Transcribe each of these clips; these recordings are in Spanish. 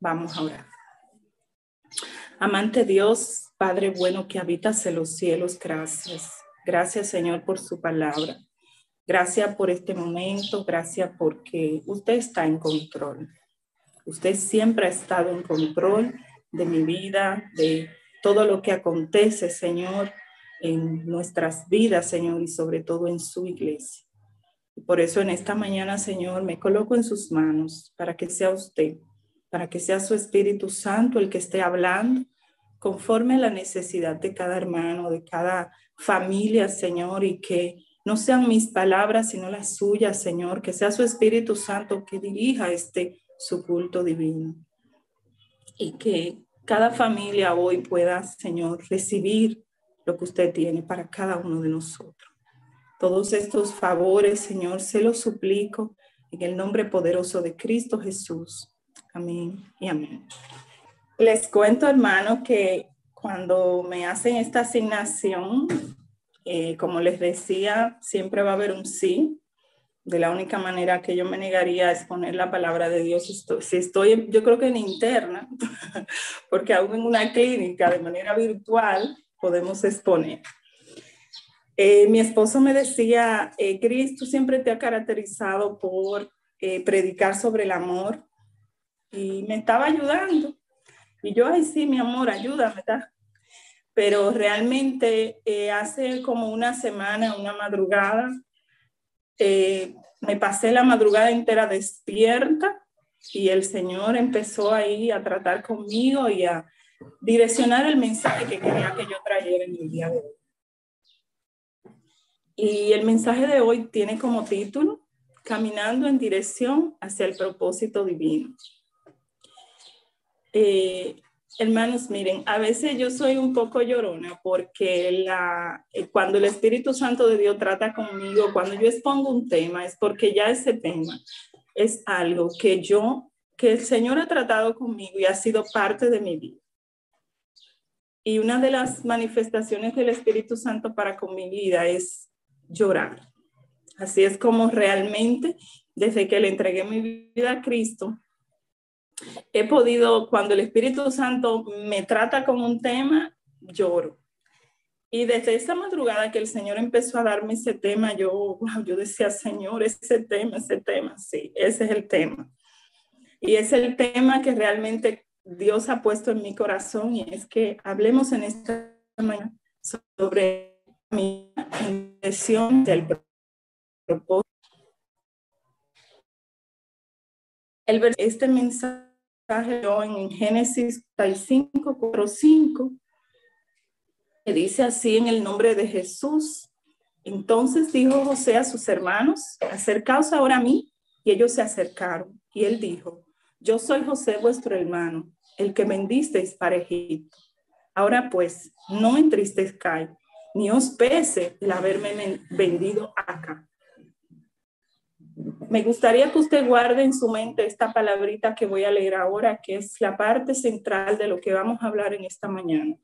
Vamos a orar. Amante Dios, Padre bueno que habitas en los cielos, gracias. Gracias Señor por su palabra. Gracias por este momento, gracias porque usted está en control. Usted siempre ha estado en control de mi vida, de todo lo que acontece, Señor, en nuestras vidas, Señor, y sobre todo en su iglesia. Por eso en esta mañana, Señor, me coloco en sus manos para que sea usted para que sea su Espíritu Santo el que esté hablando conforme a la necesidad de cada hermano, de cada familia, Señor, y que no sean mis palabras, sino las suyas, Señor, que sea su Espíritu Santo que dirija este su culto divino. Y que cada familia hoy pueda, Señor, recibir lo que usted tiene para cada uno de nosotros. Todos estos favores, Señor, se los suplico en el nombre poderoso de Cristo Jesús. Amén y amén. Les cuento, hermano, que cuando me hacen esta asignación, eh, como les decía, siempre va a haber un sí. De la única manera que yo me negaría es poner la palabra de Dios. si estoy, yo creo que en interna, porque aún en una clínica de manera virtual podemos exponer. Eh, mi esposo me decía, eh, Cristo siempre te ha caracterizado por predicar sobre el amor, y me estaba ayudando. Y yo, ay, sí, mi amor, ayúdame, ¿está? Pero realmente eh, hace como una semana, una madrugada, eh, me pasé la madrugada entera despierta y el Señor empezó ahí a tratar conmigo y a direccionar el mensaje que quería que yo trayera en el día de hoy. Y el mensaje de hoy tiene como título Caminando en dirección hacia el propósito divino. Eh, hermanos, miren, a veces yo soy un poco llorona porque la, eh, cuando el Espíritu Santo de Dios trata conmigo, cuando yo expongo un tema, es porque ya ese tema es algo que yo, que el Señor ha tratado conmigo y ha sido parte de mi vida. Y una de las manifestaciones del Espíritu Santo para con mi vida es llorar. Así es como realmente, desde que le entregué mi vida a Cristo, he podido, cuando el Espíritu Santo me trata con un tema, lloro. Y desde esa madrugada que el Señor empezó a darme ese tema, yo, yo decía, Señor, ese tema, ese tema, sí, ese es el tema. Y es el tema que realmente Dios ha puesto en mi corazón y es que hablemos en esta mañana sobre mi intención del propósito. El, este mensaje en Génesis 35, 4, 5, que dice así en el nombre de Jesús. Entonces dijo José a sus hermanos, acercaos ahora a mí, y ellos se acercaron. Y él dijo, yo soy José vuestro hermano, el que vendisteis para Egipto. Ahora pues, no entristezcáis, ni os pese el haberme vendido acá me gustaría que usted guarde en su mente esta palabrita que voy a leer ahora, que es la parte central de lo que vamos a hablar en esta mañana.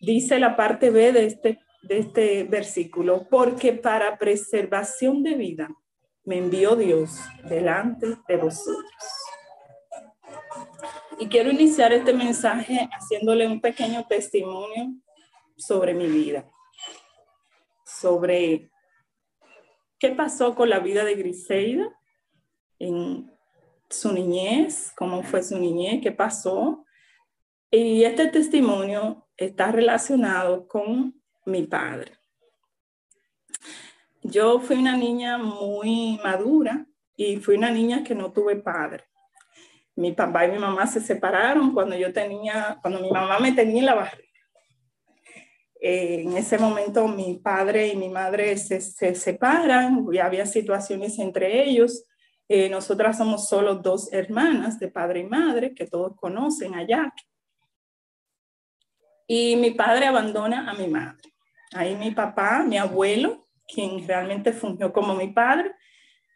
Dice la parte B de este, de este versículo, porque para preservación de vida me envió Dios delante de vosotros. Y quiero iniciar este mensaje haciéndole un pequeño testimonio sobre mi vida, sobre qué pasó con la vida de Griseida en su niñez, cómo fue su niñez, qué pasó. Y este testimonio está relacionado con mi padre. Yo fui una niña muy madura y fui una niña que no tuve padre. Mi papá y mi mamá se separaron cuando yo tenía, cuando mi mamá me tenía en la en ese momento mi padre y mi madre se, separan y había situaciones entre ellos. Eh, nosotras somos solo dos hermanas de padre y madre que todos conocen allá. Y mi padre abandona a mi madre. Ahí mi papá, mi abuelo, quien realmente fungió como mi padre,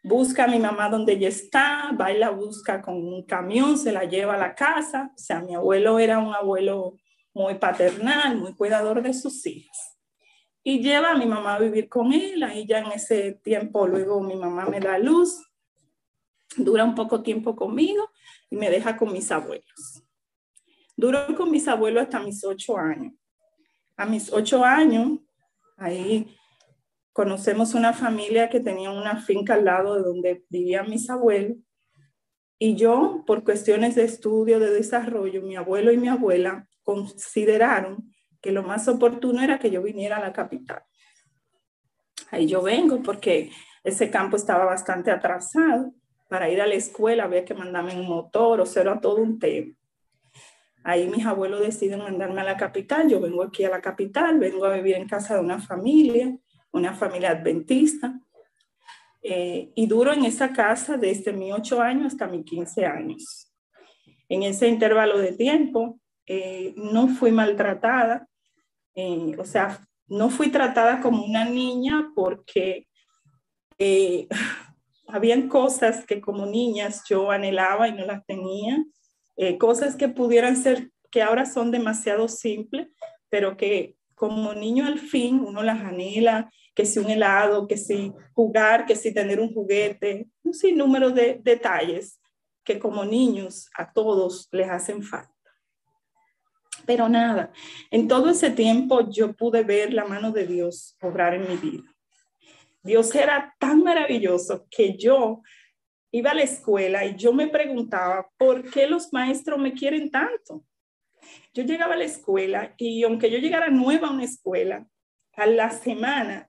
busca a mi mamá donde ella está, va y la busca con un camión, se la lleva a la casa. O sea, mi abuelo era un abuelo muy paternal, muy cuidador de sus hijas. Y lleva a mi mamá a vivir con él, ahí ya en ese tiempo luego mi mamá me da luz, dura un poco tiempo conmigo, y me deja con mis abuelos. Duró con mis abuelos hasta mis ocho años. A mis ocho años, ahí conocemos una familia que tenía una finca al lado de donde vivían mis abuelos. Y yo, por cuestiones de estudio, de desarrollo, mi abuelo y mi abuela consideraron que lo más oportuno era que yo viniera a la capital. Ahí yo vengo porque ese campo estaba bastante atrasado. Para ir a la escuela había que mandarme un motor, o sea, era todo un tema. Ahí mis abuelos deciden mandarme a la capital. Yo vengo aquí a la capital, vengo a vivir en casa de una familia, una familia adventista. Eh, y duro en esa casa desde mis ocho años hasta mis 15 años. En ese intervalo de tiempo eh, no fui maltratada, eh, o sea, no fui tratada como una niña porque habían cosas que como niñas yo anhelaba y no las tenía, cosas que pudieran ser, que ahora son demasiado simples, pero que como niño al fin uno las anhela, que si un helado, que si jugar, que si tener un juguete, un sinnúmero de detalles que como niños a todos les hacen falta. Pero nada, en todo ese tiempo yo pude ver la mano de Dios obrar en mi vida. Dios era tan maravilloso que yo iba a la escuela y yo me preguntaba, ¿por qué los maestros me quieren tanto? Yo llegaba a la escuela y aunque yo llegara nueva a una escuela, a la semana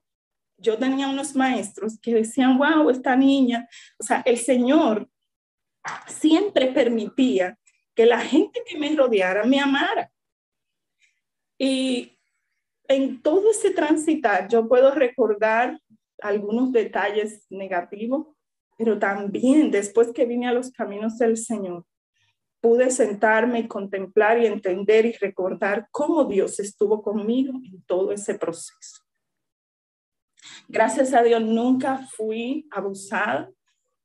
yo tenía unos maestros que decían, wow, esta niña, o sea, el Señor siempre permitía que la gente que me rodeara me amara. Y en todo ese transitar yo puedo recordar algunos detalles negativos, pero también después que vine a los caminos del Señor, pude sentarme y contemplar y entender y recordar cómo Dios estuvo conmigo en todo ese proceso. Gracias a Dios nunca fui abusada,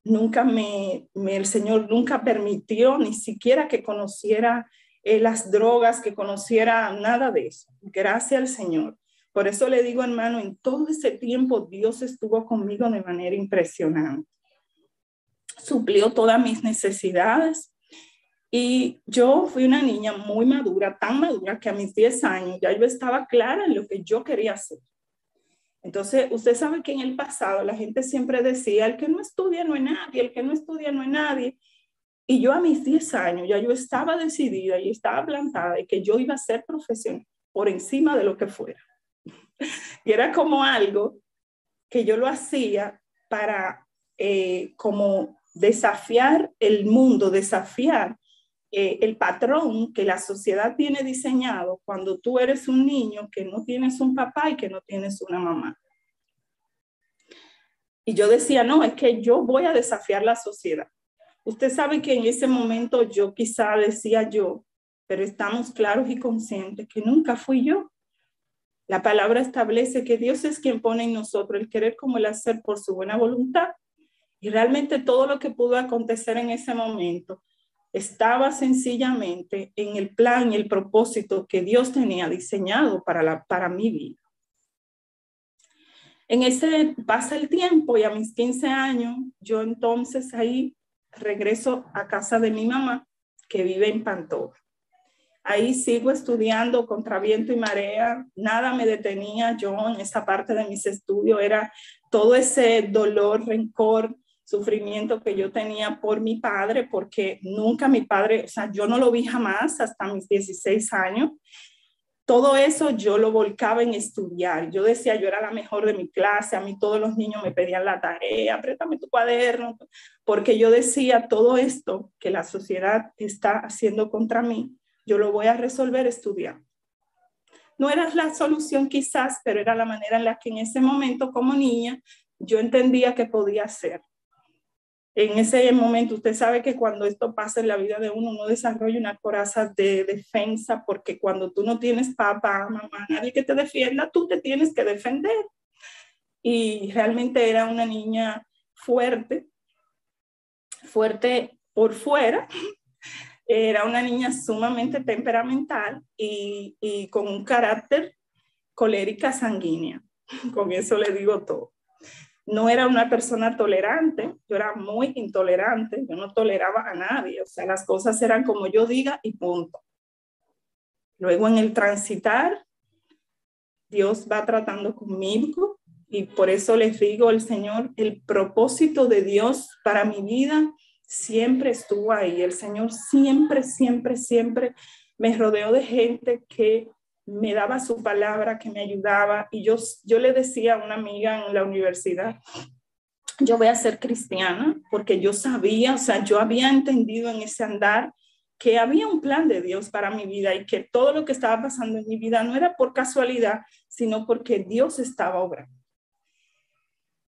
nunca me, el Señor nunca permitió ni siquiera que conociera eh, las drogas, que conociera nada de eso. Gracias al Señor. Por eso le digo, hermano, en todo ese tiempo Dios estuvo conmigo de manera impresionante. Suplió todas mis necesidades. Y yo fui una niña muy madura, tan madura que a mis 10 años ya yo estaba clara en lo que yo quería hacer. Entonces, usted sabe que en el pasado la gente siempre decía, el que no estudia no es nadie, el que no estudia no es nadie. Y yo a mis 10 años ya yo estaba decidida y estaba plantada de que yo iba a ser profesional por encima de lo que fuera. Y era como algo que yo lo hacía para eh, como desafiar el mundo, desafiar eh, el patrón que la sociedad tiene diseñado cuando tú eres un niño que no tienes un papá y que no tienes una mamá. Y yo decía, no, es que yo voy a desafiar la sociedad. Usted sabe que en ese momento yo quizá decía yo, pero estamos claros y conscientes que nunca fui yo. La palabra establece que Dios es quien pone en nosotros el querer como el hacer por su buena voluntad. Y realmente todo lo que pudo acontecer en ese momento estaba sencillamente en el plan y el propósito que Dios tenía diseñado para, la, para mi vida. En ese pasa el tiempo y a mis 15 años, yo entonces ahí regreso a casa de mi mamá, que vive en Pantoja. Ahí sigo estudiando contra viento y marea, nada me detenía yo en esa parte de mis estudios, era todo ese dolor, rencor, sufrimiento que yo tenía por mi padre, porque nunca mi padre, o sea, yo no lo vi jamás hasta mis 16 años todo eso yo lo volcaba en estudiar. Yo decía, yo era la mejor de mi clase, a mí todos los niños me pedían la tarea, apriétame tu cuaderno, porque yo decía, todo esto que la sociedad está haciendo contra mí, yo lo voy a resolver estudiando. No era la solución quizás, pero era la manera en la que en ese momento como niña yo entendía que podía hacer en ese momento, usted sabe que cuando esto pasa en la vida de uno, uno desarrolla una coraza de defensa, porque cuando tú no tienes papá, mamá, nadie que te defienda, tú te tienes que defender. Y realmente era una niña fuerte, fuerte por fuera, era una niña sumamente temperamental y, y con un carácter colérica sanguínea. Con eso le digo todo. No era una persona tolerante, yo era muy intolerante, yo no toleraba a nadie, o sea, las cosas eran como yo diga y punto. Luego en el transitar, Dios va tratando conmigo y por eso les digo al Señor, el propósito de Dios para mi vida siempre estuvo ahí. El Señor siempre, siempre, siempre me rodeó de gente que me daba su palabra, que me ayudaba. Y yo, yo le decía a una amiga en la universidad, yo voy a ser cristiana porque yo sabía, o sea, yo había entendido en ese andar que había un plan de Dios para mi vida y que todo lo que estaba pasando en mi vida no era por casualidad, sino porque Dios estaba obrando.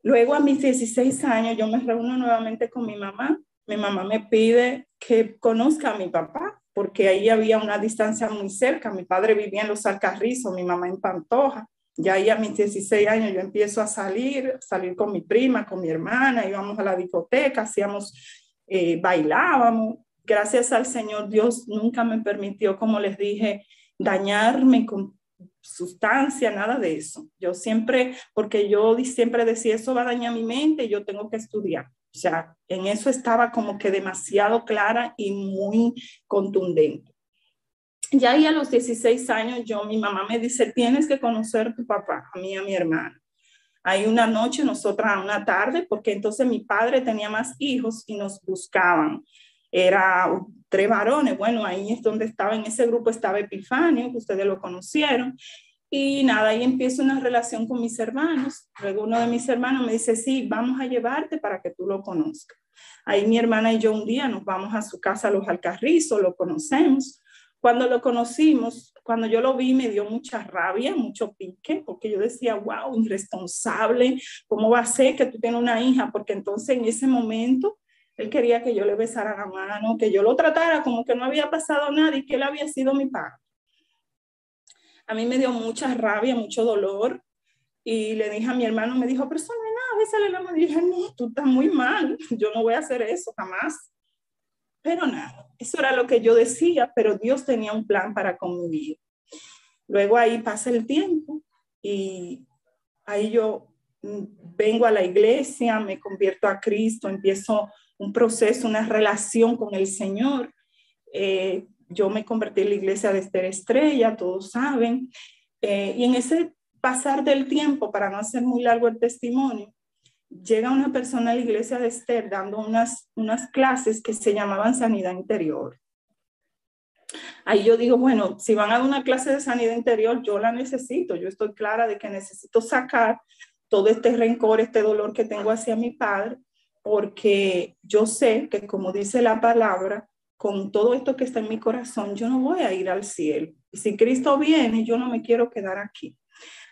Luego a mis 16 años yo me reúno nuevamente con mi mamá. Mi mamá me pide que conozca a mi papá porque ahí había una distancia muy cerca. Mi padre vivía en Los Alcarrizos, mi mamá en Pantoja. Ya a mis 16 años yo empiezo a salir, salir con mi prima, con mi hermana, íbamos a la discoteca, hacíamos, eh, bailábamos. Gracias al Señor, Dios nunca me permitió, como les dije, dañarme con sustancia, nada de eso. Yo siempre, porque yo siempre decía, eso va a dañar mi mente, yo tengo que estudiar. O sea, en eso estaba como que demasiado clara y muy contundente. Ya ahí a los 16 años, yo, mi mamá me dice, tienes que conocer a tu papá, a mí a mi hermana. Hay una noche, nosotras una tarde, porque entonces mi padre tenía más hijos y nos buscaban. Era tres varones, bueno, ahí es donde estaba, en ese grupo estaba Epifanio, que ustedes lo conocieron, y nada, ahí empiezo una relación con mis hermanos. Luego uno de mis hermanos me dice, sí, vamos a llevarte para que tú lo conozcas. Ahí mi hermana y yo un día nos vamos a su casa, a los Alcarrizos, lo conocemos. Cuando lo conocimos, cuando yo lo vi, me dio mucha rabia, mucho pique, porque yo decía, wow, irresponsable, ¿cómo va a ser que tú tienes una hija? Porque entonces en ese momento él quería que yo le besara la mano, que yo lo tratara como que no había pasado nada y que él había sido mi padre a mí me dio mucha rabia, mucho dolor. Y le dije a mi hermano, me dijo, pero eso no es nada, bésale la mano. Y dije, no, tú estás muy mal, yo no voy a hacer eso jamás. Pero nada, eso era lo que yo decía, pero Dios tenía un plan para conmigo. Luego ahí pasa el tiempo y ahí yo mm, vengo a la iglesia, me convierto a Cristo, empiezo un proceso, una relación con el Señor. Eh, yo me convertí en la iglesia de Esther Estrella, todos saben, eh, y en ese pasar del tiempo, para no hacer muy largo el testimonio, llega una persona a la iglesia de Esther dando unas, unas clases que se llamaban sanidad interior. Ahí yo digo, bueno, si van a dar una clase de sanidad interior, yo la necesito, yo estoy clara de que necesito sacar todo este rencor, este dolor que tengo hacia mi padre, porque yo sé que como dice la palabra, con todo esto que está en mi corazón, yo no voy a ir al cielo. Y si Cristo viene, yo no me quiero quedar aquí.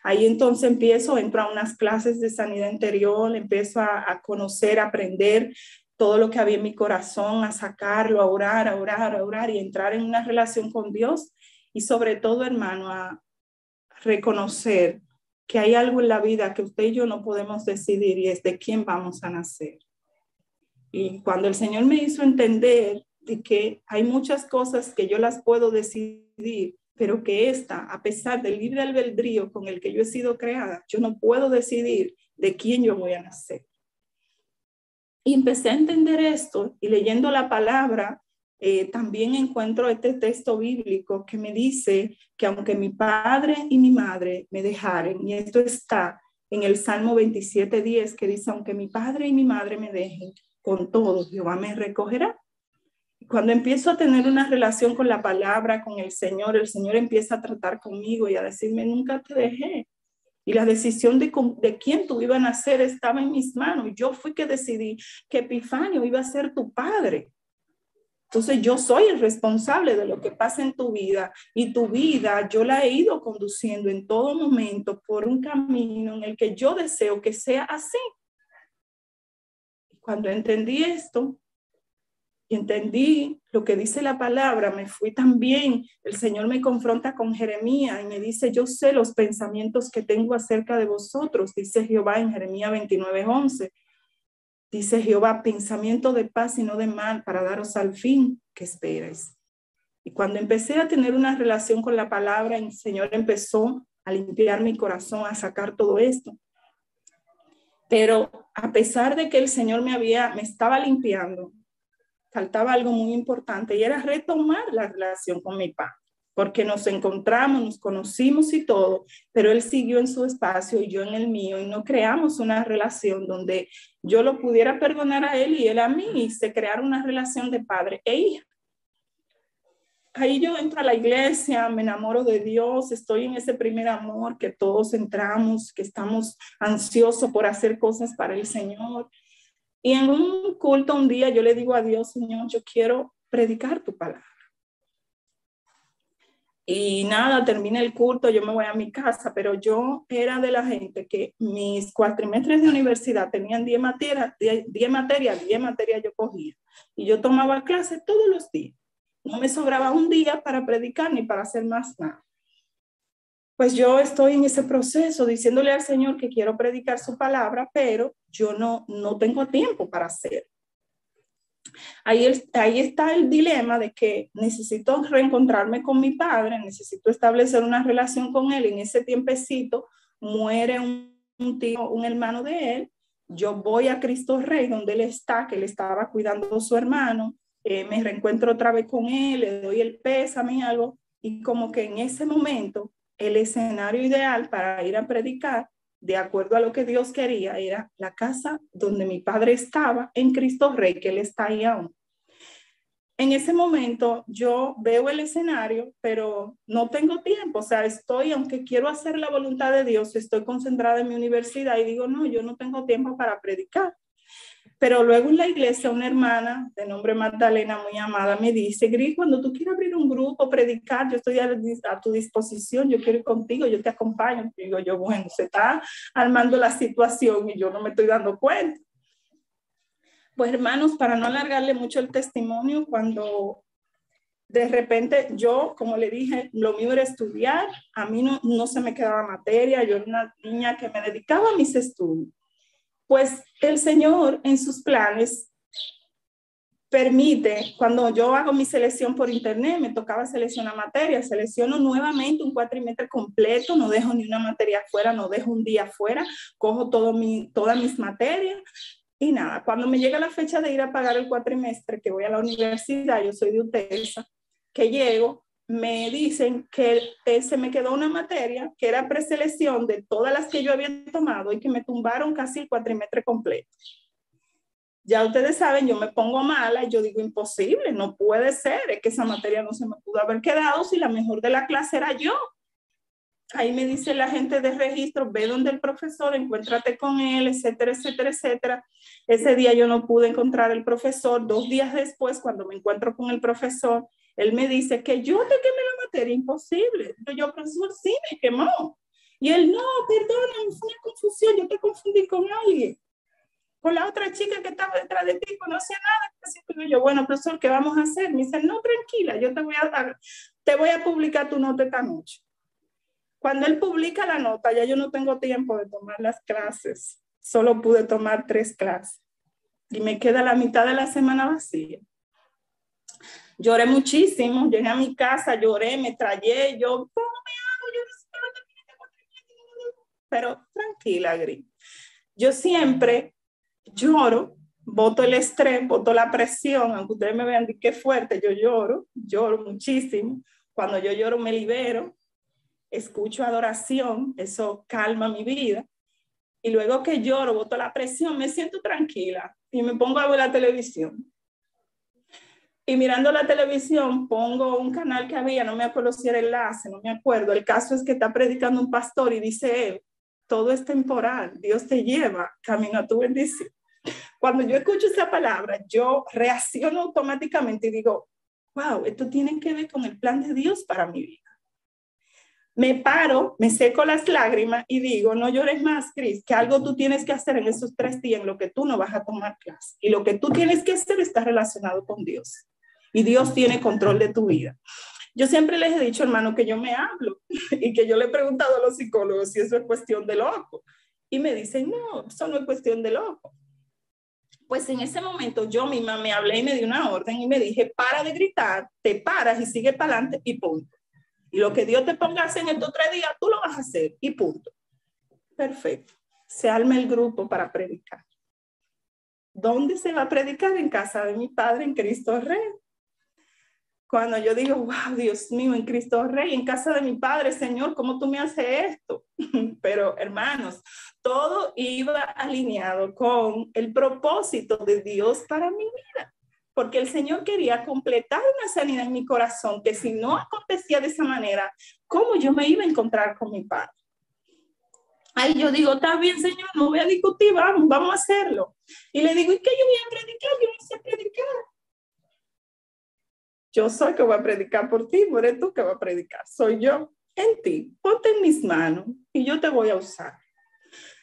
Ahí entonces empiezo, entro a unas clases de sanidad interior, empiezo a, a conocer, a aprender todo lo que había en mi corazón, a sacarlo, a orar, a orar, a orar y entrar en una relación con Dios. Y sobre todo, hermano, a reconocer que hay algo en la vida que usted y yo no podemos decidir y es de quién vamos a nacer. Y cuando el Señor me hizo entender de que hay muchas cosas que yo las puedo decidir, pero que esta, a pesar del libre albedrío con el que yo he sido creada, yo no puedo decidir de quién yo voy a nacer. Y empecé a entender esto y leyendo la palabra, eh, también encuentro este texto bíblico que me dice que aunque mi padre y mi madre me dejaren, y esto está en el Salmo 27.10, que dice, aunque mi padre y mi madre me dejen, con todo Jehová me recogerá cuando empiezo a tener una relación con la palabra, con el Señor, el Señor empieza a tratar conmigo y a decirme, nunca te dejé. Y la decisión de, de quién tú ibas a nacer estaba en mis manos. Yo fui que decidí que Epifanio iba a ser tu padre. Entonces yo soy el responsable de lo que pasa en tu vida y tu vida yo la he ido conduciendo en todo momento por un camino en el que yo deseo que sea así. Cuando entendí esto, y entendí lo que dice la palabra, me fui también, el Señor me confronta con Jeremías y me dice, yo sé los pensamientos que tengo acerca de vosotros, dice Jehová en Jeremías 29, 11. Dice Jehová, pensamiento de paz y no de mal para daros al fin que esperes. Y cuando empecé a tener una relación con la palabra, el Señor empezó a limpiar mi corazón, a sacar todo esto. Pero a pesar de que el Señor me había, me estaba limpiando, faltaba algo muy importante y era retomar la relación con mi padre, porque nos encontramos, nos conocimos y todo, pero él siguió en su espacio y yo en el mío y no creamos una relación donde yo lo pudiera perdonar a él y él a mí y se creara una relación de padre e hija ahí yo entro a la iglesia, me enamoro de Dios, estoy en ese primer amor que todos entramos, que estamos ansiosos por hacer cosas para el Señor. Y en un culto un día yo le digo a Dios, Señor, yo quiero predicar tu palabra. Y nada, termina el culto, yo me voy a mi casa, pero yo era de la gente que mis cuatrimestres de universidad tenían 10 materias, 10 materias, 10 materias yo cogía. Y yo tomaba clases todos los días. No me sobraba un día para predicar ni para hacer más nada. Pues yo estoy en ese proceso diciéndole al Señor que quiero predicar su palabra, pero yo no, no tengo tiempo para hacer. Ahí, ahí está el dilema de que necesito reencontrarme con mi padre, necesito establecer una relación con él. En ese tiempecito muere un, tío, un hermano de él. Yo voy a Cristo Rey, donde él está, que él estaba cuidando a su hermano. Eh, me reencuentro otra vez con él, le doy el pésame y algo, y como que en ese momento el escenario ideal para ir a predicar, de acuerdo a lo que Dios quería, era la casa donde mi padre estaba en Cristo Rey, que él está ahí aún. En ese momento yo veo el escenario, pero no tengo tiempo, o sea, estoy, aunque quiero hacer la voluntad de Dios, estoy concentrada en mi universidad y digo, no, yo no tengo tiempo para predicar. Pero luego en la iglesia una hermana de nombre Magdalena, muy amada, me dice, Gris, cuando tú quieras abrir un grupo, predicar, yo estoy a, tu disposición, yo quiero ir contigo, yo te acompaño. digo yo, bueno, se está armando la situación y yo no me estoy dando cuenta. Pues hermanos, para no alargarle mucho el testimonio, cuando de repente yo, como le dije, lo mío era estudiar, a mí no, no se me quedaba materia, yo era una niña que me dedicaba a mis estudios pues el Señor en sus planes permite, cuando yo hago mi selección por internet, me tocaba seleccionar materia, selecciono nuevamente un cuatrimestre completo, no dejo ni una materia fuera, no dejo un día fuera, cojo todo mi, todas mis materias y nada, cuando me llega la fecha de ir a pagar el cuatrimestre, que voy a la universidad, yo soy de UTESA, que llego, me dicen que se me quedó una materia que era preselección de todas las que yo había tomado y que me tumbaron casi el cuatrimestre completo. Ya ustedes saben, yo me pongo mala y yo digo, imposible, no puede ser, es que esa materia no se me pudo haber quedado si la mejor de la clase era yo. Ahí me dice la gente de registro, ve donde el profesor, encuéntrate con él, etcétera, etcétera, etcétera. Ese día yo no pude encontrar el profesor. Dos días después, cuando me encuentro con el profesor, él me dice que yo te quemé la materia, imposible. Pero yo, profesor, sí, me quemó. Y él, no, perdóname, fue una confusión, yo te confundí con alguien. Con la otra chica que estaba detrás de ti, no hacía nada. Así yo, bueno, profesor, ¿qué vamos a hacer? Me dice, no, tranquila, yo te voy a, te voy a publicar tu nota esta noche. Cuando él publica la nota, ya yo no tengo tiempo de tomar las clases. Solo pude tomar tres clases. Y me queda la mitad de la semana vacía. Lloré muchísimo, llegué a mi casa, lloré, me trayé, yo, ¿cómo me hago? Yo Pero tranquila, Gris. Yo siempre lloro, voto el estrés, voto la presión, aunque ustedes me vean que fuerte, yo lloro, lloro muchísimo. Cuando yo lloro me libero, escucho adoración, eso calma mi vida. Y luego que lloro, voto la presión, me siento tranquila y me pongo a ver la televisión. Y mirando la televisión, pongo un canal que había, no me acuerdo si era enlace, no me acuerdo. El caso es que está predicando un pastor y dice él, todo es temporal, Dios te lleva camino a tu bendición. Cuando yo escucho esa palabra, yo reacciono automáticamente y digo, wow, esto tiene que ver con el plan de Dios para mi vida. Me paro, me seco las lágrimas y digo, no llores más, Cris, que algo tú tienes que hacer en esos tres días en lo que tú no vas a tomar clase. Y lo que tú tienes que hacer está relacionado con Dios y Dios tiene control de tu vida. Yo siempre les he dicho, hermano, que yo me hablo y que yo le he preguntado a los psicólogos si eso es cuestión de loco. Y me dicen, no, eso no es cuestión de loco. Pues en ese momento yo misma me hablé y me di una orden y me dije, para de gritar, te paras y sigue para adelante y punto. Y lo que Dios te ponga a hacer en estos tres días, tú lo vas a hacer y punto. Perfecto. se arma el grupo para predicar. ¿Dónde se va a predicar? En casa de mi padre, en Cristo Rey. Cuando yo digo, wow, Dios mío, en Cristo Rey, en casa de mi padre, Señor, ¿cómo tú me haces esto? Pero hermanos, todo iba alineado con el propósito de Dios para mi vida porque el Señor quería completar una sanidad en mi corazón, que si no acontecía de esa manera, ¿cómo yo me iba a encontrar con mi Padre? Ahí yo digo, está bien, Señor, no voy a discutir, vamos, vamos a hacerlo. Y le digo, ¿y qué yo voy a predicar? Yo no sé predicar. Yo soy que voy a predicar por ti, no eres tú que va a predicar, soy yo en ti. Ponte en mis manos y yo te voy a usar.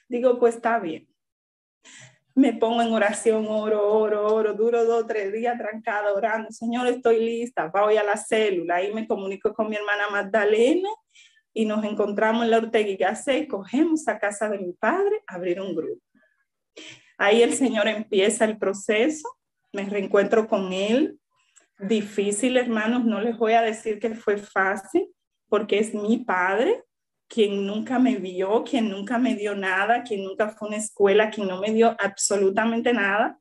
Digo, pues está bien me pongo en oración, oro, oro, oro, duro dos, tres días trancada orando. Señor, estoy lista, voy a la célula. Ahí me comunico con mi hermana Magdalena y nos encontramos en la Ortega y Gasset, cogemos a casa de mi padre, abrir un grupo. Ahí el Señor empieza el proceso, me reencuentro con él. Difícil, hermanos, no les voy a decir que fue fácil, porque es mi padre, quien nunca me vio, quien nunca me dio nada, quien nunca fue a una escuela, quien no me dio absolutamente nada.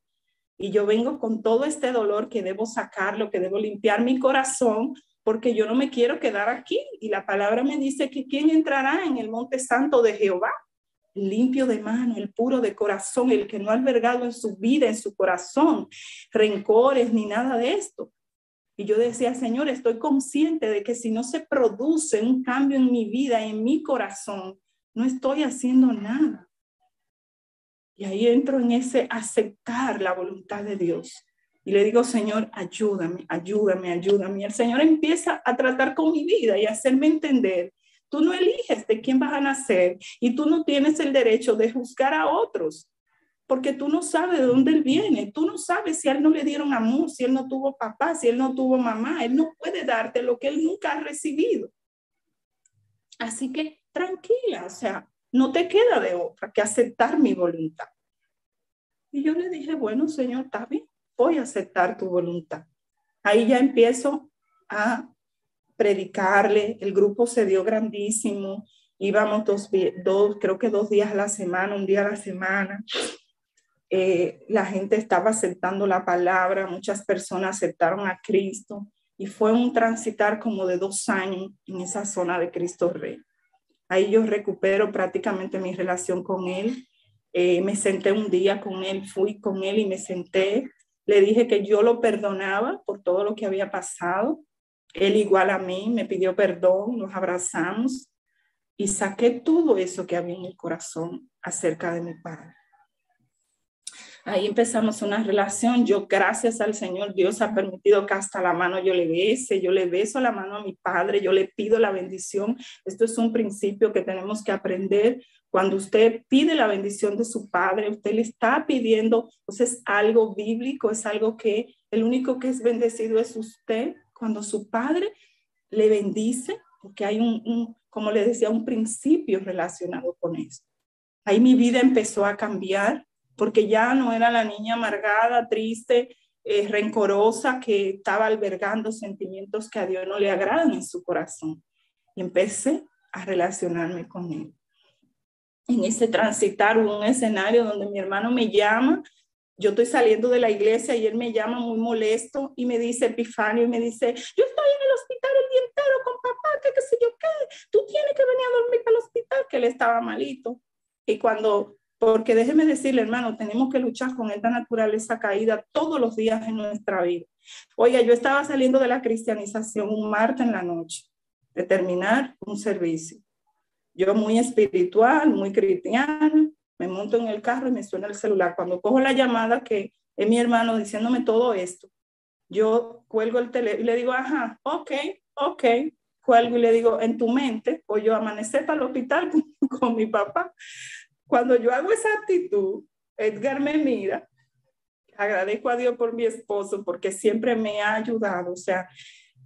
Y yo vengo con todo este dolor que debo sacarlo, que debo limpiar mi corazón, porque yo no me quiero quedar aquí. Y la palabra me dice que quién entrará en el monte santo de Jehová, limpio de mano, el puro de corazón, el que no ha albergado en su vida, en su corazón, rencores ni nada de esto. Y yo decía, Señor, estoy consciente de que si no se produce un cambio en mi vida, en mi corazón, no estoy haciendo nada. Y ahí entro en ese aceptar la voluntad de Dios. Y le digo, Señor, ayúdame, ayúdame, ayúdame. Y el Señor empieza a tratar con mi vida y a hacerme entender. Tú no eliges de quién vas a nacer y tú no tienes el derecho de juzgar a otros porque tú no sabes de dónde él viene, tú no sabes si a él no le dieron amor, si él no tuvo papá, si él no tuvo mamá, él no puede darte lo que él nunca ha recibido. Así que tranquila, o sea, no te queda de otra que aceptar mi voluntad. Y yo le dije, bueno, Señor, está bien, voy a aceptar tu voluntad. Ahí ya empiezo a predicarle, el grupo se dio grandísimo, íbamos dos, dos, creo que dos días a la semana, un día a la semana, eh, la gente estaba aceptando la palabra, muchas personas aceptaron a Cristo y fue un transitar como de dos años en esa zona de Cristo Rey. Ahí yo recupero prácticamente mi relación con Él. Eh, me senté un día con Él, fui con Él y me senté. Le dije que yo lo perdonaba por todo lo que había pasado. Él igual a mí me pidió perdón, nos abrazamos y saqué todo eso que había en el corazón acerca de mi padre. Ahí empezamos una relación. Yo, gracias al Señor, Dios ha permitido que hasta la mano yo le bese, yo le beso la mano a mi padre, yo le pido la bendición. Esto es un principio que tenemos que aprender. Cuando usted pide la bendición de su padre, usted le está pidiendo, pues es algo bíblico, es algo que el único que es bendecido es usted. Cuando su padre le bendice, porque hay un, un como le decía, un principio relacionado con eso. Ahí mi vida empezó a cambiar porque ya no era la niña amargada, triste, eh, rencorosa que estaba albergando sentimientos que a Dios no le agradan en su corazón. Y empecé a relacionarme con él. En ese transitar hubo un escenario donde mi hermano me llama, yo estoy saliendo de la iglesia y él me llama muy molesto y me dice, Epifanio, y me dice, yo estoy en el hospital el día entero con papá, que qué sé yo qué, tú tienes que venir a dormir al hospital, que él estaba malito. Y cuando porque déjeme decirle, hermano, tenemos que luchar con esta naturaleza caída todos los días en nuestra vida. Oiga, yo estaba saliendo de la cristianización un martes en la noche, de terminar un servicio. Yo muy espiritual, muy cristiana, me monto en el carro y me suena el celular. Cuando cojo la llamada, que es mi hermano diciéndome todo esto, yo cuelgo el teléfono y le digo, ajá, ok, ok, cuelgo y le digo, en tu mente, o yo amanecer para el hospital con mi papá. Cuando yo hago esa actitud, Edgar me mira, agradezco a Dios por mi esposo porque siempre me ha ayudado, o sea,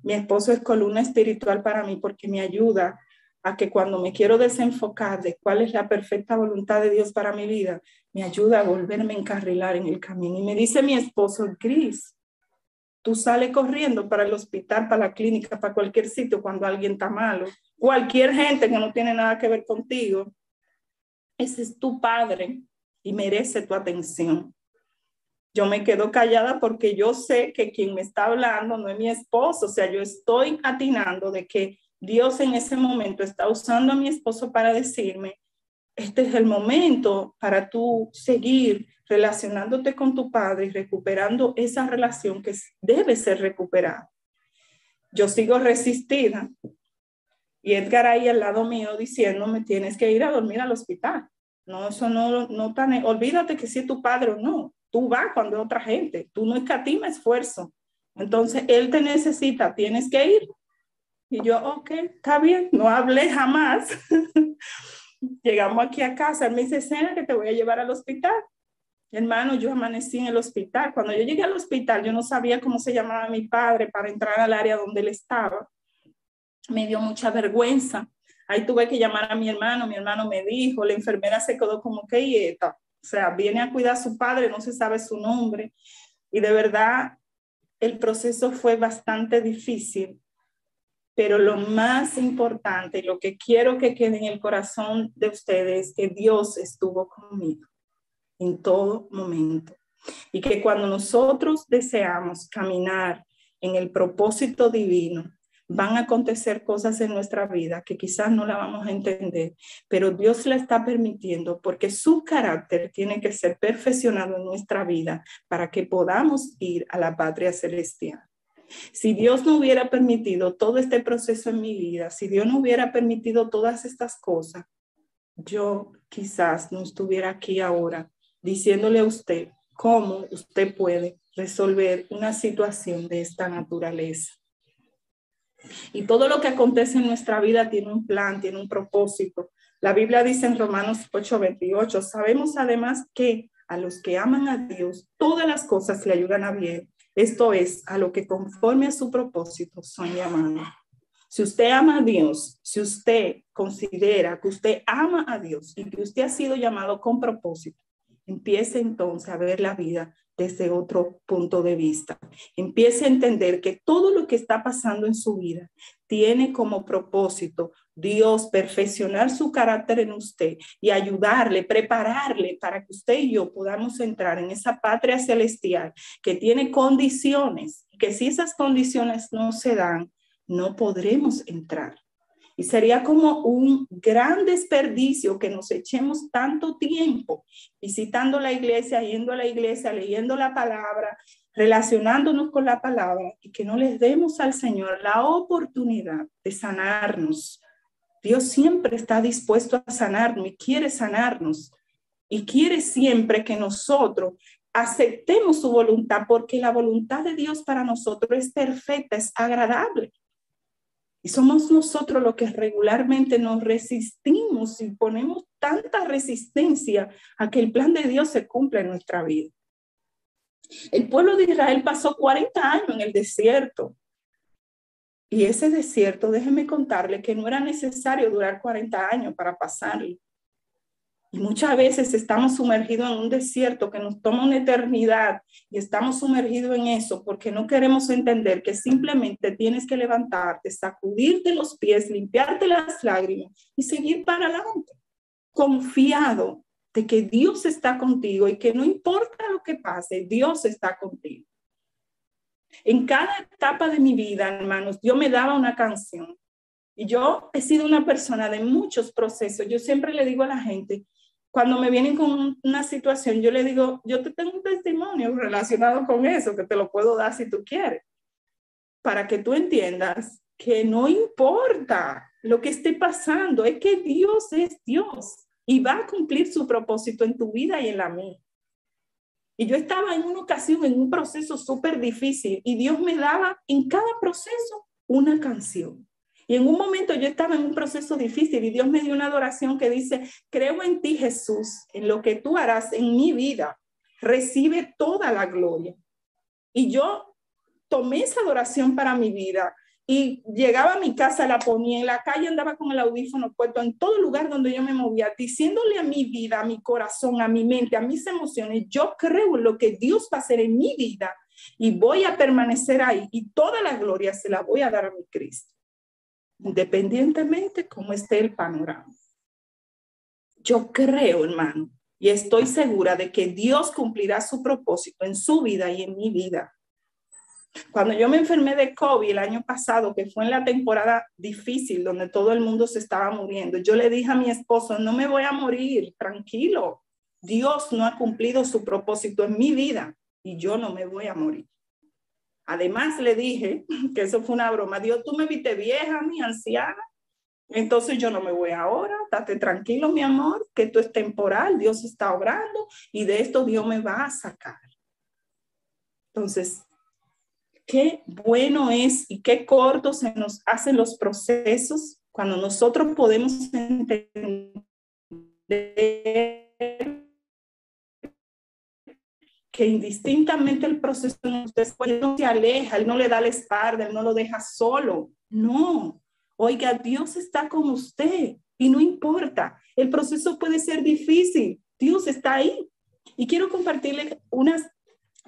mi esposo es columna espiritual para mí porque me ayuda a que cuando me quiero desenfocar de cuál es la perfecta voluntad de Dios para mi vida, me ayuda a volverme a encarrilar en el camino. Y me dice mi esposo, Gris, tú sales corriendo para el hospital, para la clínica, para cualquier sitio cuando alguien está malo. Cualquier gente que no tiene nada que ver contigo ese es tu padre y merece tu atención. Yo me quedo callada porque yo sé que quien me está hablando no es mi esposo, o sea, yo estoy atinando de que Dios en ese momento está usando a mi esposo para decirme, este es el momento para tú seguir relacionándote con tu padre y recuperando esa relación que debe ser recuperada. Yo sigo resistida y Edgar ahí al lado mío diciéndome, tienes que ir a dormir al hospital. No, eso no, no tan, olvídate que si es tu padre o no, tú vas cuando es otra gente, tú no escatima esfuerzo. Entonces, él te necesita, tienes que ir. Y yo, ok, está bien, no hablé jamás. Llegamos aquí a casa, él me dice, Cena, que te voy a llevar al hospital. Hermano, yo amanecí en el hospital. Cuando yo llegué al hospital, yo no sabía cómo se llamaba mi padre para entrar al área donde él estaba. Me dio mucha vergüenza. Ahí tuve que llamar a mi hermano. Mi hermano me dijo, la enfermera se quedó como que yeta. O sea, viene a cuidar a su padre, no se sabe su nombre. Y de verdad, el proceso fue bastante difícil. Pero lo más importante, lo que quiero que quede en el corazón de ustedes, es que Dios estuvo conmigo en todo momento. Y que cuando nosotros deseamos caminar en el propósito divino, van a acontecer cosas en nuestra vida que quizás no la vamos a entender, pero Dios la está permitiendo porque su carácter tiene que ser perfeccionado en nuestra vida para que podamos ir a la patria celestial. Si Dios no hubiera permitido todo este proceso en mi vida, si Dios no hubiera permitido todas estas cosas, yo quizás no estuviera aquí ahora diciéndole a usted cómo usted puede resolver una situación de esta naturaleza. Y todo lo que acontece en nuestra vida tiene un plan, tiene un propósito. La Biblia dice en Romanos 8:28, sabemos además que a los que aman a Dios, todas las cosas le ayudan a bien. Esto es, a lo que conforme a su propósito son llamados. Si usted ama a Dios, si usted considera que usted ama a Dios y que usted ha sido llamado con propósito, Empiece entonces a ver la vida desde otro punto de vista. Empiece a entender que todo lo que está pasando en su vida tiene como propósito Dios perfeccionar su carácter en usted y ayudarle, prepararle para que usted y yo podamos entrar en esa patria celestial que tiene condiciones, que si esas condiciones no se dan, no podremos entrar. Y sería como un gran desperdicio que nos echemos tanto tiempo visitando la iglesia, yendo a la iglesia, leyendo la palabra, relacionándonos con la palabra y que no les demos al Señor la oportunidad de sanarnos. Dios siempre está dispuesto a sanarnos y quiere sanarnos y quiere siempre que nosotros aceptemos su voluntad porque la voluntad de Dios para nosotros es perfecta, es agradable. Y somos nosotros los que regularmente nos resistimos y ponemos tanta resistencia a que el plan de Dios se cumpla en nuestra vida. El pueblo de Israel pasó 40 años en el desierto. Y ese desierto, déjenme contarle que no era necesario durar 40 años para pasarlo. Y muchas veces estamos sumergidos en un desierto que nos toma una eternidad y estamos sumergidos en eso porque no queremos entender que simplemente tienes que levantarte, sacudirte los pies, limpiarte las lágrimas y seguir para adelante, confiado de que Dios está contigo y que no importa lo que pase, Dios está contigo. En cada etapa de mi vida, hermanos, Dios me daba una canción. Y yo he sido una persona de muchos procesos. Yo siempre le digo a la gente, cuando me vienen con una situación, yo le digo, yo te tengo un testimonio relacionado con eso, que te lo puedo dar si tú quieres, para que tú entiendas que no importa lo que esté pasando, es que Dios es Dios y va a cumplir su propósito en tu vida y en la mía. Y yo estaba en una ocasión en un proceso súper difícil y Dios me daba en cada proceso una canción. Y en un momento yo estaba en un proceso difícil y Dios me dio una adoración que dice, creo en ti Jesús, en lo que tú harás en mi vida, recibe toda la gloria. Y yo tomé esa adoración para mi vida y llegaba a mi casa, la ponía en la calle, andaba con el audífono puesto en todo lugar donde yo me movía, diciéndole a mi vida, a mi corazón, a mi mente, a mis emociones, yo creo en lo que Dios va a hacer en mi vida y voy a permanecer ahí y toda la gloria se la voy a dar a mi Cristo independientemente cómo esté el panorama. yo creo, hermano, y estoy segura de que Dios cumplirá su propósito en su vida y en mi vida. Cuando yo me enfermé de COVID el año pasado, que fue en la temporada difícil donde todo el mundo se estaba muriendo, yo le dije a mi esposo, no me voy a morir, tranquilo. Dios no ha cumplido su propósito en mi vida y yo no me voy a morir. Además le dije que eso fue una broma. Dios, tú me viste vieja, mi anciana. Entonces yo no me voy ahora, date tranquilo, mi amor, que esto es temporal, Dios está obrando y de esto Dios me va a sacar. Entonces, qué bueno es y qué cortos se nos hacen los procesos cuando nosotros podemos entender que indistintamente el proceso usted no se aleja, él no le da la espalda, él no lo deja solo. No, oiga, Dios está con usted y no importa, el proceso puede ser difícil, Dios está ahí. Y quiero compartirle unas,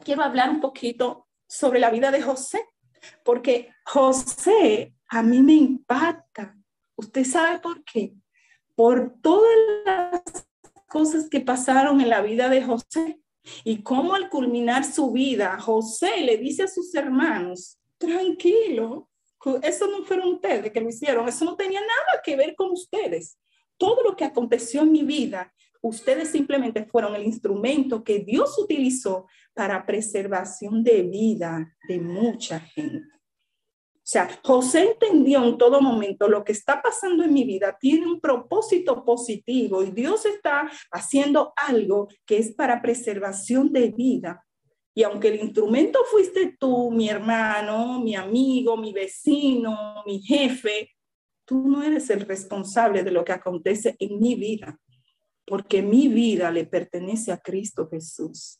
quiero hablar un poquito sobre la vida de José, porque José a mí me impacta. ¿Usted sabe por qué? Por todas las cosas que pasaron en la vida de José y cómo al culminar su vida, José le dice a sus hermanos, tranquilo, eso no fueron ustedes que lo hicieron, eso no tenía nada que ver con ustedes. Todo lo que aconteció en mi vida ustedes simplemente fueron el instrumento que Dios utilizó para preservación de vida de mucha gente. O sea, José entendió en todo momento lo que está pasando en mi vida tiene un propósito positivo y Dios está haciendo algo que es para preservación de vida. Y aunque el instrumento fuiste tú, mi hermano, mi amigo, mi vecino, mi jefe, tú no eres el responsable de lo que acontece en mi vida porque mi vida le pertenece a Cristo Jesús.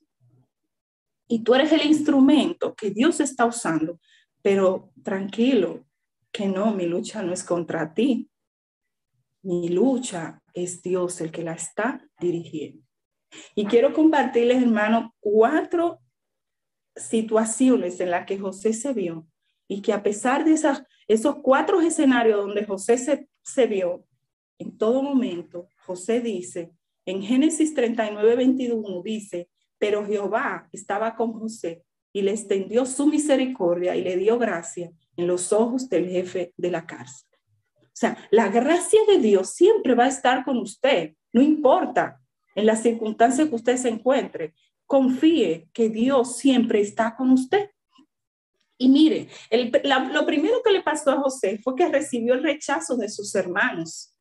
Y tú eres el instrumento que Dios está usando, pero tranquilo, que no, mi lucha no es contra ti. Mi lucha es Dios el que la está dirigiendo. Y quiero compartirles, hermano, cuatro situaciones en las que José se vio y que a pesar de esas, esos cuatro escenarios donde José se, se vio, en todo momento, José dice, en Génesis 39, 21 dice, pero Jehová estaba con José y le extendió su misericordia y le dio gracia en los ojos del jefe de la cárcel. O sea, la gracia de Dios siempre va a estar con usted, no importa en las circunstancias que usted se encuentre. Confíe que Dios siempre está con usted. Y mire, lo primero que le pasó a José fue que recibió el rechazo de sus hermanos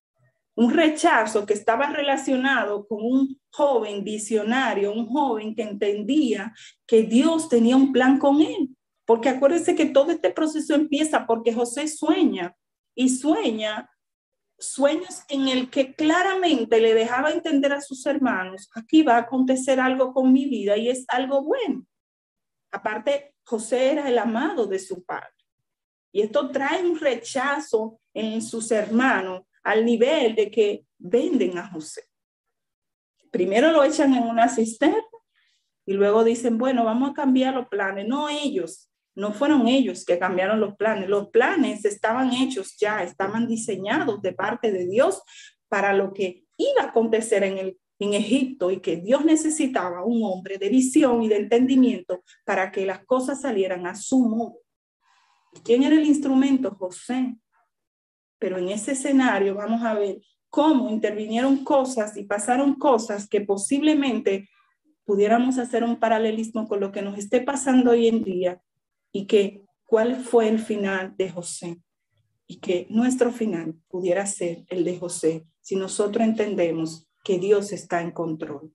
un rechazo que estaba relacionado con un joven visionario, un joven que entendía que Dios tenía un plan con él. Porque acuérdense que todo este proceso empieza porque José sueña y sueña sueños en el que claramente le dejaba entender a sus hermanos, aquí va a acontecer algo con mi vida y es algo bueno. Aparte, José era el amado de su padre. Y esto trae un rechazo en sus hermanos al nivel de que venden a José. Primero lo echan en una cisterna y luego dicen, bueno, vamos a cambiar los planes. No ellos, no fueron ellos que cambiaron los planes. Los planes estaban hechos ya, estaban diseñados de parte de Dios para lo que iba a acontecer en, Egipto y que Dios necesitaba un hombre de visión y de entendimiento para que las cosas salieran a su modo. ¿Quién era el instrumento? José pero en ese escenario vamos a ver cómo intervinieron cosas y pasaron cosas que posiblemente pudiéramos hacer un paralelismo con lo que nos esté pasando hoy en día y que cuál fue el final de José y que nuestro final pudiera ser el de José si nosotros entendemos que Dios está en control.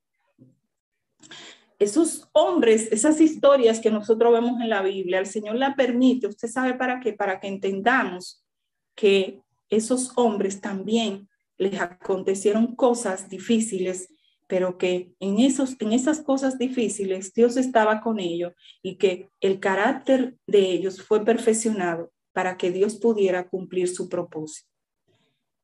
Esos hombres, esas historias que nosotros vemos en la Biblia, el Señor la permite, usted sabe para qué, para que entendamos que esos hombres también les acontecieron cosas difíciles, pero que en, esos, en esas cosas difíciles Dios estaba con ellos y que el carácter de ellos fue perfeccionado para que Dios pudiera cumplir su propósito.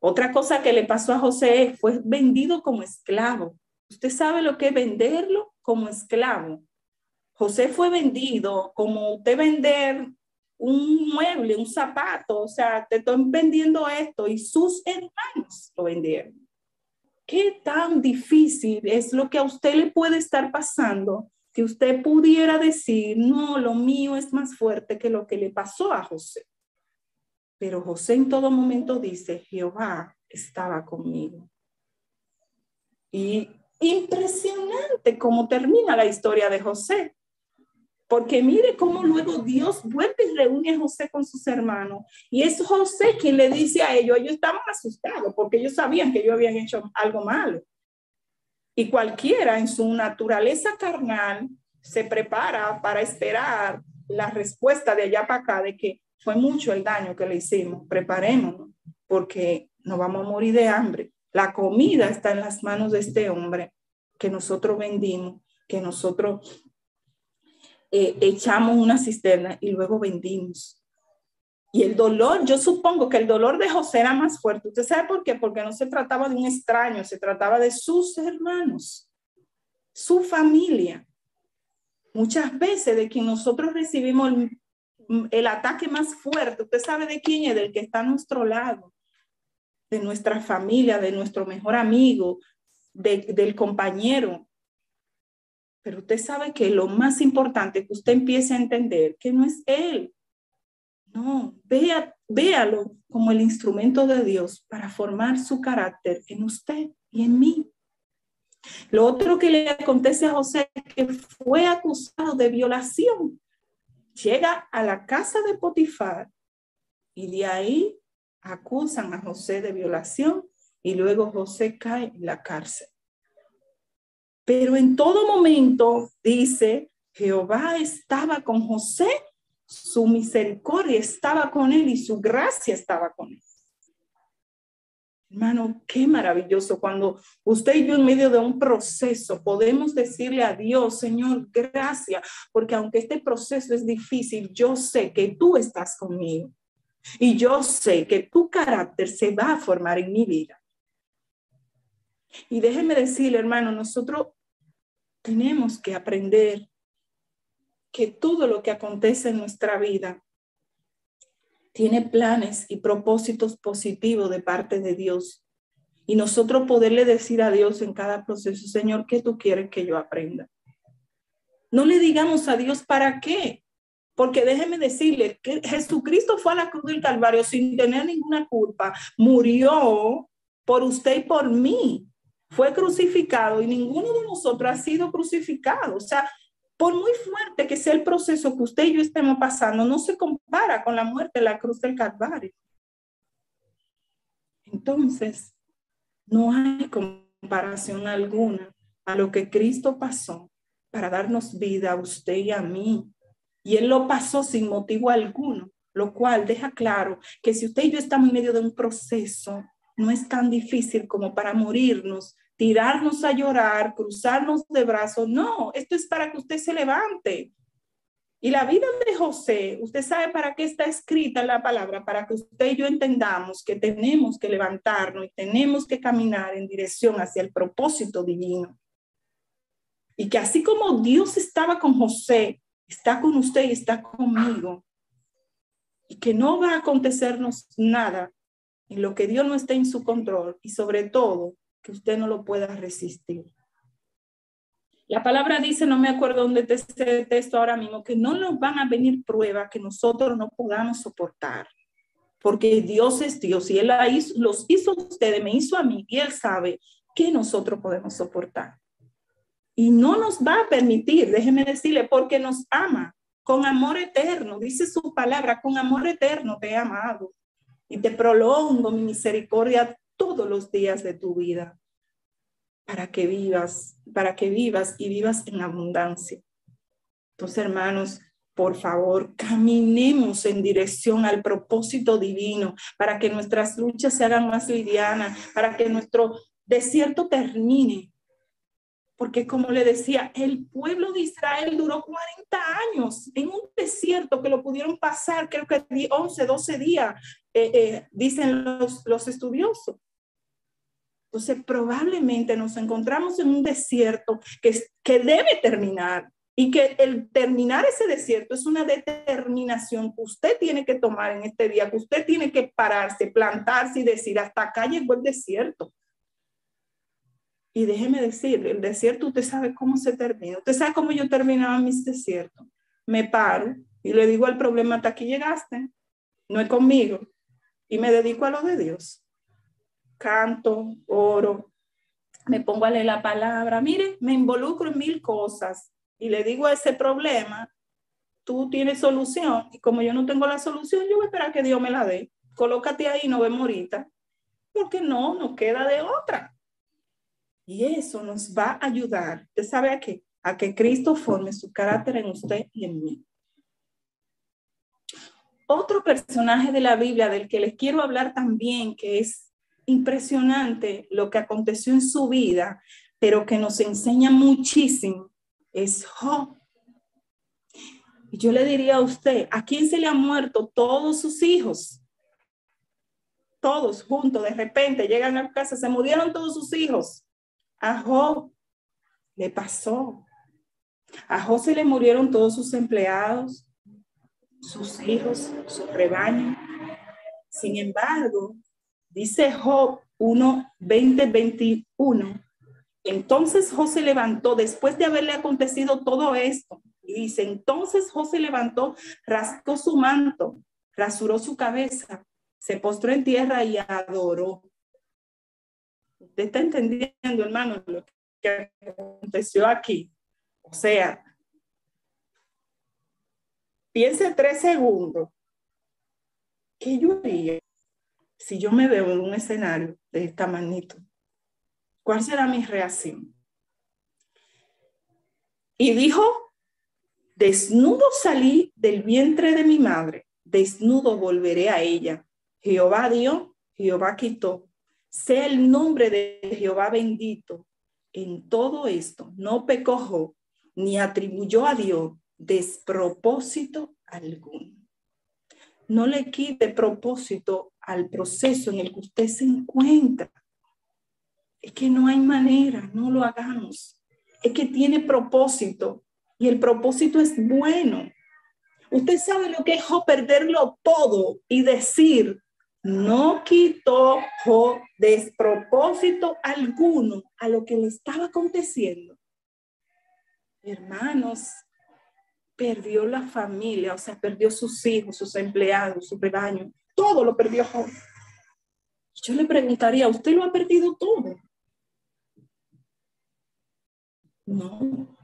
Otra cosa que le pasó a José fue vendido como esclavo. ¿Usted sabe lo que es venderlo como esclavo? José fue vendido como usted vender un mueble, un zapato, o sea, te estoy vendiendo esto y sus hermanos lo vendieron. qué tan difícil es lo que a usted le puede estar pasando que usted pudiera decir, no, lo mío es más fuerte que lo que le pasó a José. Pero José en todo momento dice, Jehová estaba conmigo. Y impresionante cómo termina la historia de José. Porque mire cómo luego Dios vuelve y reúne a José con sus hermanos. Y es José quien le dice a ellos, ellos estaban asustados porque ellos sabían que ellos habían hecho algo malo. Y cualquiera en su naturaleza carnal se prepara para esperar la respuesta de allá para acá de que fue mucho el daño que le hicimos. Preparémonos porque nos vamos a morir de hambre. La comida está en las manos de este hombre que nosotros vendimos, que nosotros eh, echamos una cisterna y luego vendimos. Y el dolor, yo supongo que el dolor de José era más fuerte. ¿Usted sabe por qué? Porque no se trataba de un extraño, se trataba de sus hermanos, su familia. Muchas veces de quien nosotros recibimos el, ataque más fuerte, usted sabe de quién es, del que está a nuestro lado, de nuestra familia, de nuestro mejor amigo, del compañero. Pero usted sabe que lo más importante que usted empiece a entender que no es él, no, vea, véalo como el instrumento de Dios para formar su carácter en usted y en mí. Lo otro que le acontece a José es que fue acusado de violación. Llega a la casa de Potifar y de ahí acusan a José de violación y luego José cae en la cárcel. Pero en todo momento dice, Jehová estaba con José su misericordia estaba con él y su gracia estaba con él. Hermano, qué maravilloso cuando usted y yo en medio de un proceso podemos decirle a Dios, Señor, gracias, porque aunque este proceso es difícil, yo sé que tú estás conmigo y yo sé que tu carácter se va a formar en mi vida. Y déjeme decirle, hermano, nosotros tenemos que aprender que todo lo que acontece en nuestra vida tiene planes y propósitos positivos de parte de Dios. Y nosotros poderle decir a Dios en cada proceso, Señor, ¿qué tú quieres que yo aprenda? No le digamos a Dios para qué, porque déjeme decirle que Jesucristo fue a la cruz del Calvario sin tener ninguna culpa, murió por usted y por mí, fue crucificado y ninguno de nosotros ha sido crucificado. O sea, por muy fuerte que sea el proceso que usted y yo estemos pasando, no se compara con la muerte de la cruz del Calvario. Entonces, no hay comparación alguna a lo que Cristo pasó para darnos vida a usted y a mí. Y Él lo pasó sin motivo alguno, lo cual deja claro que si usted y yo estamos en medio de un proceso, no es tan difícil como para morirnos tirarnos a llorar, cruzarnos de brazos. No, esto es para que usted se levante. Y la vida de José, usted sabe para qué está escrita la palabra, para que usted y yo entendamos que tenemos que levantarnos y tenemos que caminar en dirección hacia el propósito divino. Y que así como Dios estaba con José, está con usted y está conmigo. Y que no va a acontecernos nada en lo que Dios no esté en su control. Y sobre todo, que usted no lo pueda resistir. La palabra dice, no me acuerdo dónde te este texto ahora mismo, que no nos van a venir pruebas que nosotros no podamos soportar, porque Dios es Dios y Él los hizo a ustedes, me hizo a mí y Él sabe que nosotros podemos soportar. Y no nos va a permitir, déjeme decirle, porque nos ama con amor eterno, dice su palabra, con amor eterno te he amado y te prolongo mi misericordia todos los días de tu vida para que vivas, para que vivas y vivas en abundancia. Entonces, hermanos, por favor, caminemos en dirección al propósito divino para que nuestras luchas se hagan más livianas, para que nuestro desierto termine. Porque como le decía, el pueblo de Israel duró 40 años en un desierto que lo pudieron pasar, creo que 11, 12 días, eh, eh, dicen los, los estudiosos. Entonces, probablemente nos encontramos en un desierto que, que debe terminar y que el terminar ese desierto es una determinación que usted tiene que tomar en este día, que usted tiene que pararse, plantarse y decir, hasta acá llegó el desierto. Y déjeme decir, el desierto, usted sabe cómo se termina. Usted sabe cómo yo terminaba mis desiertos. Me paro y le digo al problema, hasta aquí llegaste, no es conmigo. Y me dedico a lo de Dios. Canto, oro, me pongo a leer la palabra. Mire, me involucro en mil cosas y le digo a ese problema, tú tienes solución. Y como yo no tengo la solución, yo voy a esperar que Dios me la dé. Colócate ahí, no vemos ahorita. Porque no, nos queda de otra. Y eso nos va a ayudar, ¿usted sabe a qué? A que Cristo forme su carácter en usted y en mí. Otro personaje de la Biblia del que les quiero hablar también, que es impresionante lo que aconteció en su vida, pero que nos enseña muchísimo, es Job. Yo le diría a usted, ¿a quién se le han muerto todos sus hijos? Todos juntos, de repente llegan a casa, se murieron todos sus hijos. A Job le pasó. A Job se le murieron todos sus empleados, sus hijos, su rebaño. Sin embargo, dice Job 1, 20, 21. Entonces Job se levantó después de haberle acontecido todo esto. Y dice, entonces Job se levantó, rascó su manto, rasuró su cabeza, se postró en tierra y adoró. Usted está entendiendo, hermano, lo que aconteció aquí. O sea, piense tres segundos. ¿Qué yo si yo me veo en un escenario de esta magnitud? ¿Cuál será mi reacción? Y dijo, desnudo salí del vientre de mi madre, desnudo volveré a ella. Jehová dio, Jehová quitó sea el nombre de Jehová bendito. En todo esto no pecó ni atribuyó a Dios despropósito alguno. No le quite propósito al proceso en el que usted se encuentra. Es que no hay manera, no lo hagamos. Es que tiene propósito y el propósito es bueno. Usted sabe lo que es perderlo todo y decir, no quitó despropósito alguno a lo que le estaba aconteciendo. Hermanos, perdió la familia, o sea, perdió sus hijos, sus empleados, su rebaño, todo lo perdió Job. Yo le preguntaría, ¿usted lo ha perdido todo? No,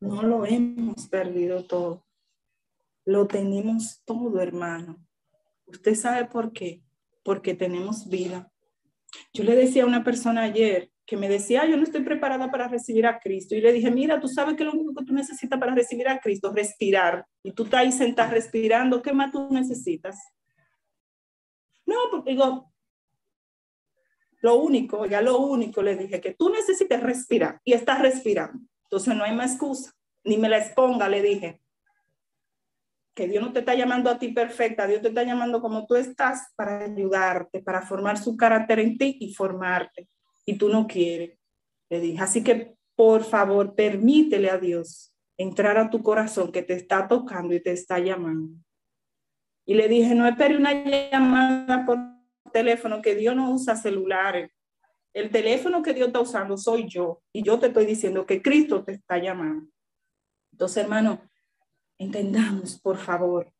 no lo hemos perdido todo. Lo tenemos todo, hermano. ¿Usted sabe por qué? Porque tenemos vida. Yo le decía a una persona ayer que me decía, yo no estoy preparada para recibir a Cristo. Y le dije, mira, tú sabes que lo único que tú necesitas para recibir a Cristo es respirar. Y tú estás ahí sentada respirando, ¿qué más tú necesitas? No, porque digo, lo único, ya lo único le dije, que tú necesitas respirar y estás respirando. Entonces no hay más excusa, ni me la exponga, le dije que Dios no te está llamando a ti perfecta, Dios te está llamando como tú estás para ayudarte, para formar su carácter en ti y formarte. Y tú no quieres, le dije. Así que, por favor, permítele a Dios entrar a tu corazón que te está tocando y te está llamando. Y le dije, no espere una llamada por teléfono, que Dios no usa celulares. El teléfono que Dios está usando soy yo. Y yo te estoy diciendo que Cristo te está llamando. Entonces, hermano, entendamos, por favor,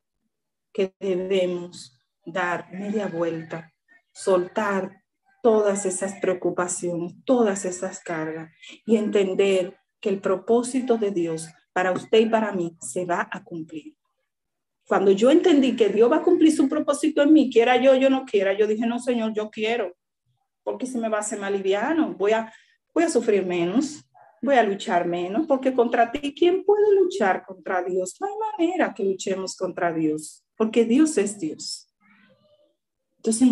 que debemos dar media vuelta, soltar todas esas preocupaciones, todas esas cargas y entender que el propósito de Dios para usted y para mí se va a cumplir. Cuando yo entendí que Dios va a cumplir su propósito en mí, quiera yo, yo no quiera, yo dije, no, Señor, yo quiero, porque se me va a hacer más liviano, voy a, voy a sufrir menos, voy a luchar menos, porque contra ti, ¿quién puede luchar contra Dios? No hay manera que luchemos contra Dios, porque Dios es Dios. Entonces,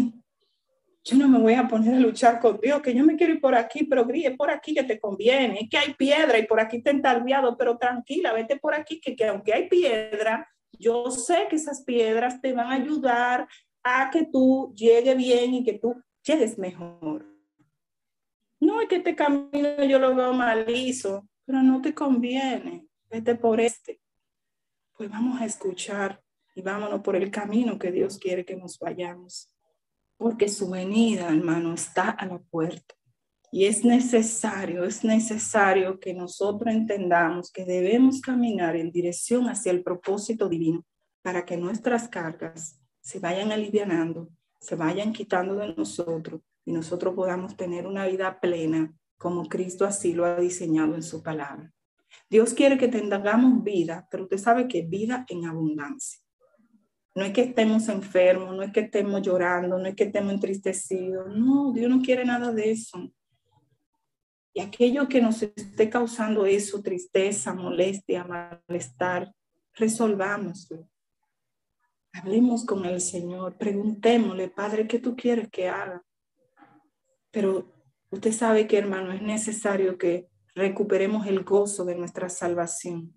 yo no me voy a poner a luchar con Dios, que yo me quiero ir por aquí, pero grille por aquí que te conviene, que hay piedra y por aquí te entalviado, pero tranquila, vete por aquí, que aunque hay piedra, yo sé que esas piedras te van a ayudar a que tú llegues bien y que tú llegues mejor. No, es que este camino yo lo veo malizo, pero no te conviene. Vete por este. Pues vamos a escuchar y vámonos por el camino que Dios quiere que nos vayamos. Porque su venida, hermano, está a la puerta. Y es necesario, es necesario que nosotros entendamos que debemos caminar en dirección hacia el propósito divino para que nuestras cargas se vayan alivianando, se vayan quitando de nosotros y nosotros podamos tener una vida plena como Cristo así lo ha diseñado en su palabra. Dios quiere que tengamos vida, pero usted sabe que vida en abundancia. No es que estemos enfermos, no es que estemos llorando, no es que estemos entristecidos. No, Dios no quiere nada de eso. Y aquello que nos esté causando eso, tristeza, molestia, malestar, resolvámoslo. Hablemos con el Señor, preguntémosle, Padre, ¿qué tú quieres que haga? Pero usted sabe que, hermano, es necesario que recuperemos el gozo de nuestra salvación.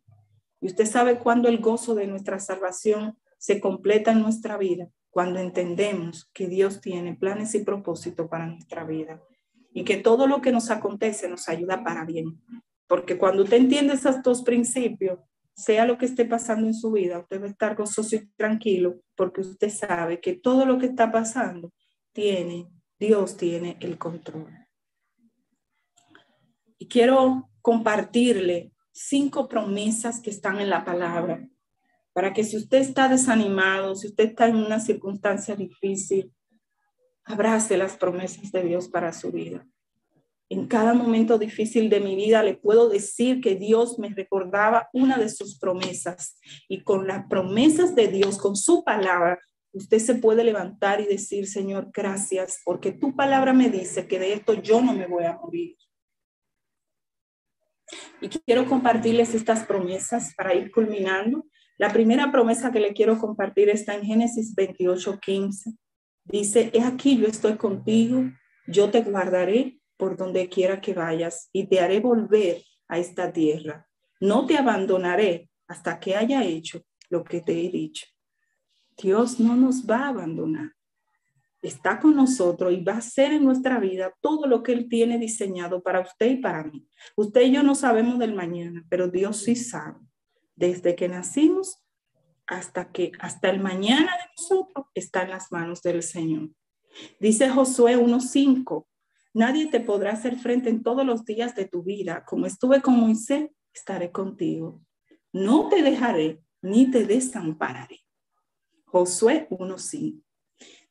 Y usted sabe cuándo el gozo de nuestra salvación se completa en nuestra vida, cuando entendemos que Dios tiene planes y propósitos para nuestra vida y que todo lo que nos acontece nos ayuda para bien. Porque cuando usted entiende esos dos principios, sea lo que esté pasando en su vida, usted va a estar gozoso y tranquilo porque usted sabe que todo lo que está pasando tiene, Dios tiene el control. Y quiero compartirle cinco promesas que están en la palabra para que si usted está desanimado, si usted está en una circunstancia difícil, abrace las promesas de Dios para su vida. En cada momento difícil de mi vida le puedo decir que Dios me recordaba una de sus promesas y con las promesas de Dios, con su palabra, usted se puede levantar y decir, Señor, gracias, porque tu palabra me dice que de esto yo no me voy a morir. Y quiero compartirles estas promesas para ir culminando. La primera promesa que le quiero compartir está en Génesis 28, 15. Dice, he aquí yo estoy contigo, yo te guardaré por donde quiera que vayas y te haré volver a esta tierra. No te abandonaré hasta que haya hecho lo que te he dicho. Dios no nos va a abandonar está con nosotros y va a hacer en nuestra vida todo lo que Él tiene diseñado para usted y para mí. Usted y yo no sabemos del mañana, pero Dios sí sabe. Desde que nacimos hasta que hasta el mañana de nosotros está en las manos del Señor. Dice Josué 1:5, nadie te podrá hacer frente en todos los días de tu vida. Como estuve con Moisés, estaré contigo. No te dejaré ni te desampararé. Josué 1:5.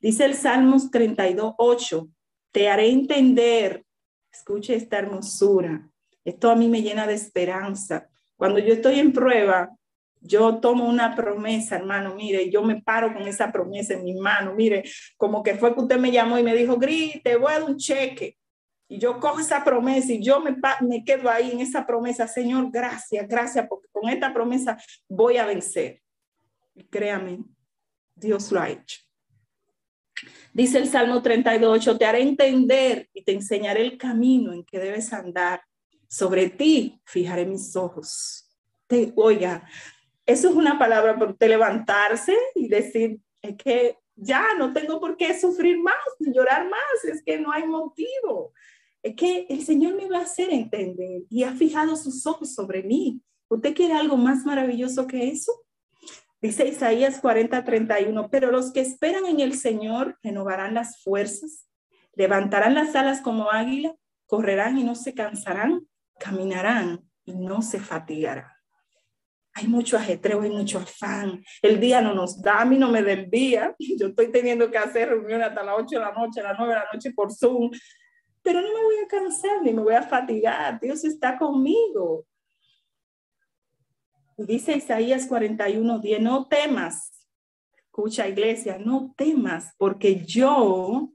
Dice el Salmos 32, 8, te haré entender, escuche esta hermosura, esto a mí me llena de esperanza. Cuando yo estoy en prueba, yo tomo una promesa, hermano, mire, yo me paro con esa promesa en mi mano, mire, como que fue que usted me llamó y me dijo, grite, voy a dar un cheque. Y yo cojo esa promesa y yo me, me quedo ahí en esa promesa, Señor, gracias, gracias, porque con esta promesa voy a vencer. Y créame, Dios lo ha hecho. Dice el Salmo 38, te haré entender y te enseñaré el camino en que debes andar. Sobre ti fijaré mis ojos. Te, oiga, eso es una palabra para usted levantarse y decir, es que ya no tengo por qué sufrir más, ni llorar más, es que no hay motivo. Es que el Señor me va a hacer entender y ha fijado sus ojos sobre mí. ¿Usted quiere algo más maravilloso que eso? Dice Isaías 40, 31, pero los que esperan en el Señor renovarán las fuerzas, levantarán las alas como águila, correrán y no se cansarán, caminarán y no se fatigarán. Hay mucho ajetreo, hay mucho afán. El día no nos da, a mí no me desvía. Yo estoy teniendo que hacer reuniones hasta las 8 de la noche, a las 9 de la noche por Zoom, pero no me voy a cansar ni me voy a fatigar. Dios está conmigo. Dice Isaías 41, 10, no temas, escucha iglesia, no temas, porque yo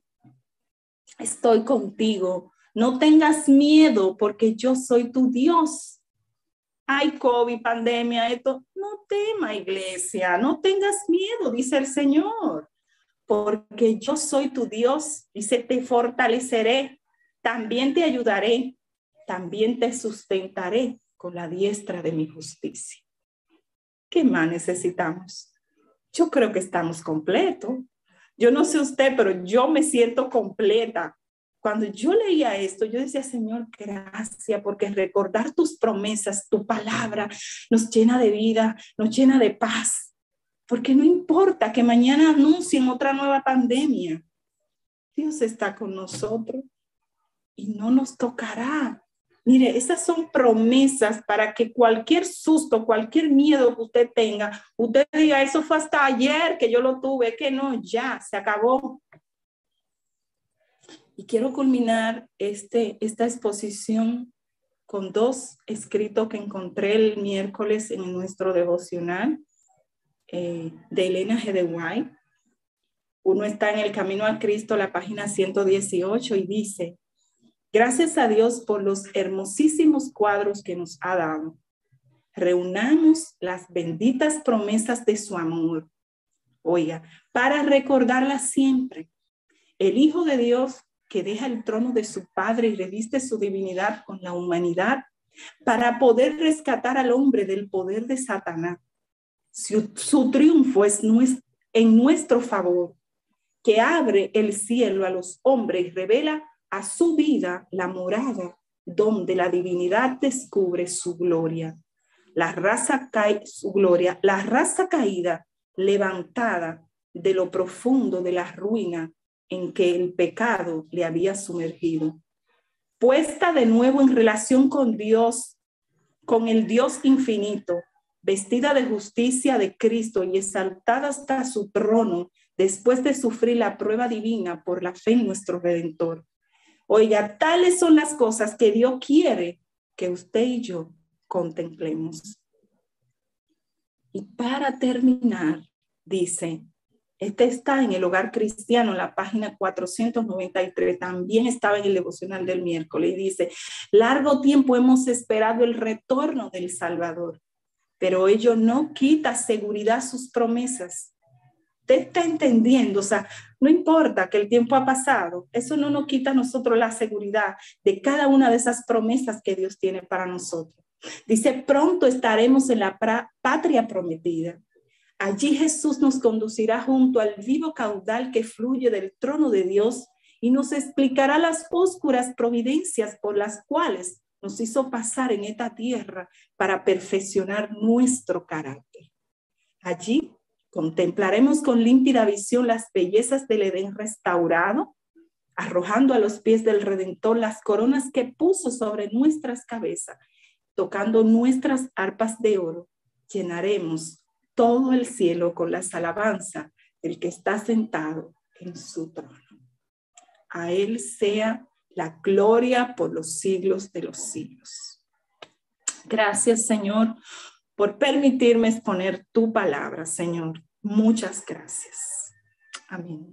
estoy contigo. No tengas miedo, porque yo soy tu Dios. Hay COVID, pandemia, esto. No tema, iglesia, no tengas miedo, dice el Señor, porque yo soy tu Dios y se te fortaleceré. También te ayudaré, también te sustentaré con la diestra de mi justicia. ¿Qué más necesitamos? Yo creo que estamos completos. Yo no sé usted, pero yo me siento completa. Cuando yo leía esto, yo decía, Señor, gracias, porque recordar tus promesas, tu palabra, nos llena de vida, nos llena de paz. Porque no importa que mañana anuncien otra nueva pandemia. Dios está con nosotros. y no nos tocará. Mire, esas son promesas para que cualquier susto, cualquier miedo que usted tenga, usted diga, eso fue hasta ayer que yo lo tuve, que no, ya, se acabó. Y quiero culminar este, esta exposición con dos escritos que encontré el miércoles en nuestro devocional eh, de Elena G. Uno está en el Camino a Cristo, la página 118, y dice, gracias a Dios por los hermosísimos cuadros que nos ha dado. Reunamos las benditas promesas de su amor. Oiga, para recordarlas siempre. El Hijo de Dios que deja el trono de su Padre y reviste su divinidad con la humanidad para poder rescatar al hombre del poder de Satanás. Su, triunfo es en nuestro favor, que abre el cielo a los hombres y revela a su vida la morada donde la divinidad descubre su gloria. La raza cae, su gloria, la raza caída, levantada de lo profundo de la ruina en que el pecado le había sumergido. Puesta de nuevo en relación con Dios, con el Dios infinito, vestida de justicia de Cristo y exaltada hasta su trono después de sufrir la prueba divina por la fe en nuestro Redentor. Oiga, tales son las cosas que Dios quiere que usted y yo contemplemos. Y para terminar, dice, este está en el hogar cristiano, la página 493. También estaba en el devocional del miércoles y dice, largo tiempo hemos esperado el retorno del Salvador, pero ello no quita seguridad sus promesas. Usted está entendiendo, o sea, no importa que el tiempo ha pasado, eso no nos quita a nosotros la seguridad de cada una de esas promesas que Dios tiene para nosotros. Dice, pronto estaremos en la patria prometida. Allí Jesús nos conducirá junto al vivo caudal que fluye del trono de Dios y nos explicará las oscuras providencias por las cuales nos hizo pasar en esta tierra para perfeccionar nuestro carácter. Allí contemplaremos con límpida visión las bellezas del Edén restaurado, arrojando a los pies del Redentor las coronas que puso sobre nuestras cabezas, tocando nuestras arpas de oro, llenaremos todo el cielo con las alabanzas del que está sentado en su trono. A Él sea la gloria por los siglos de los siglos. Gracias, Señor, por permitirme exponer tu palabra, Señor. Muchas gracias. Amén.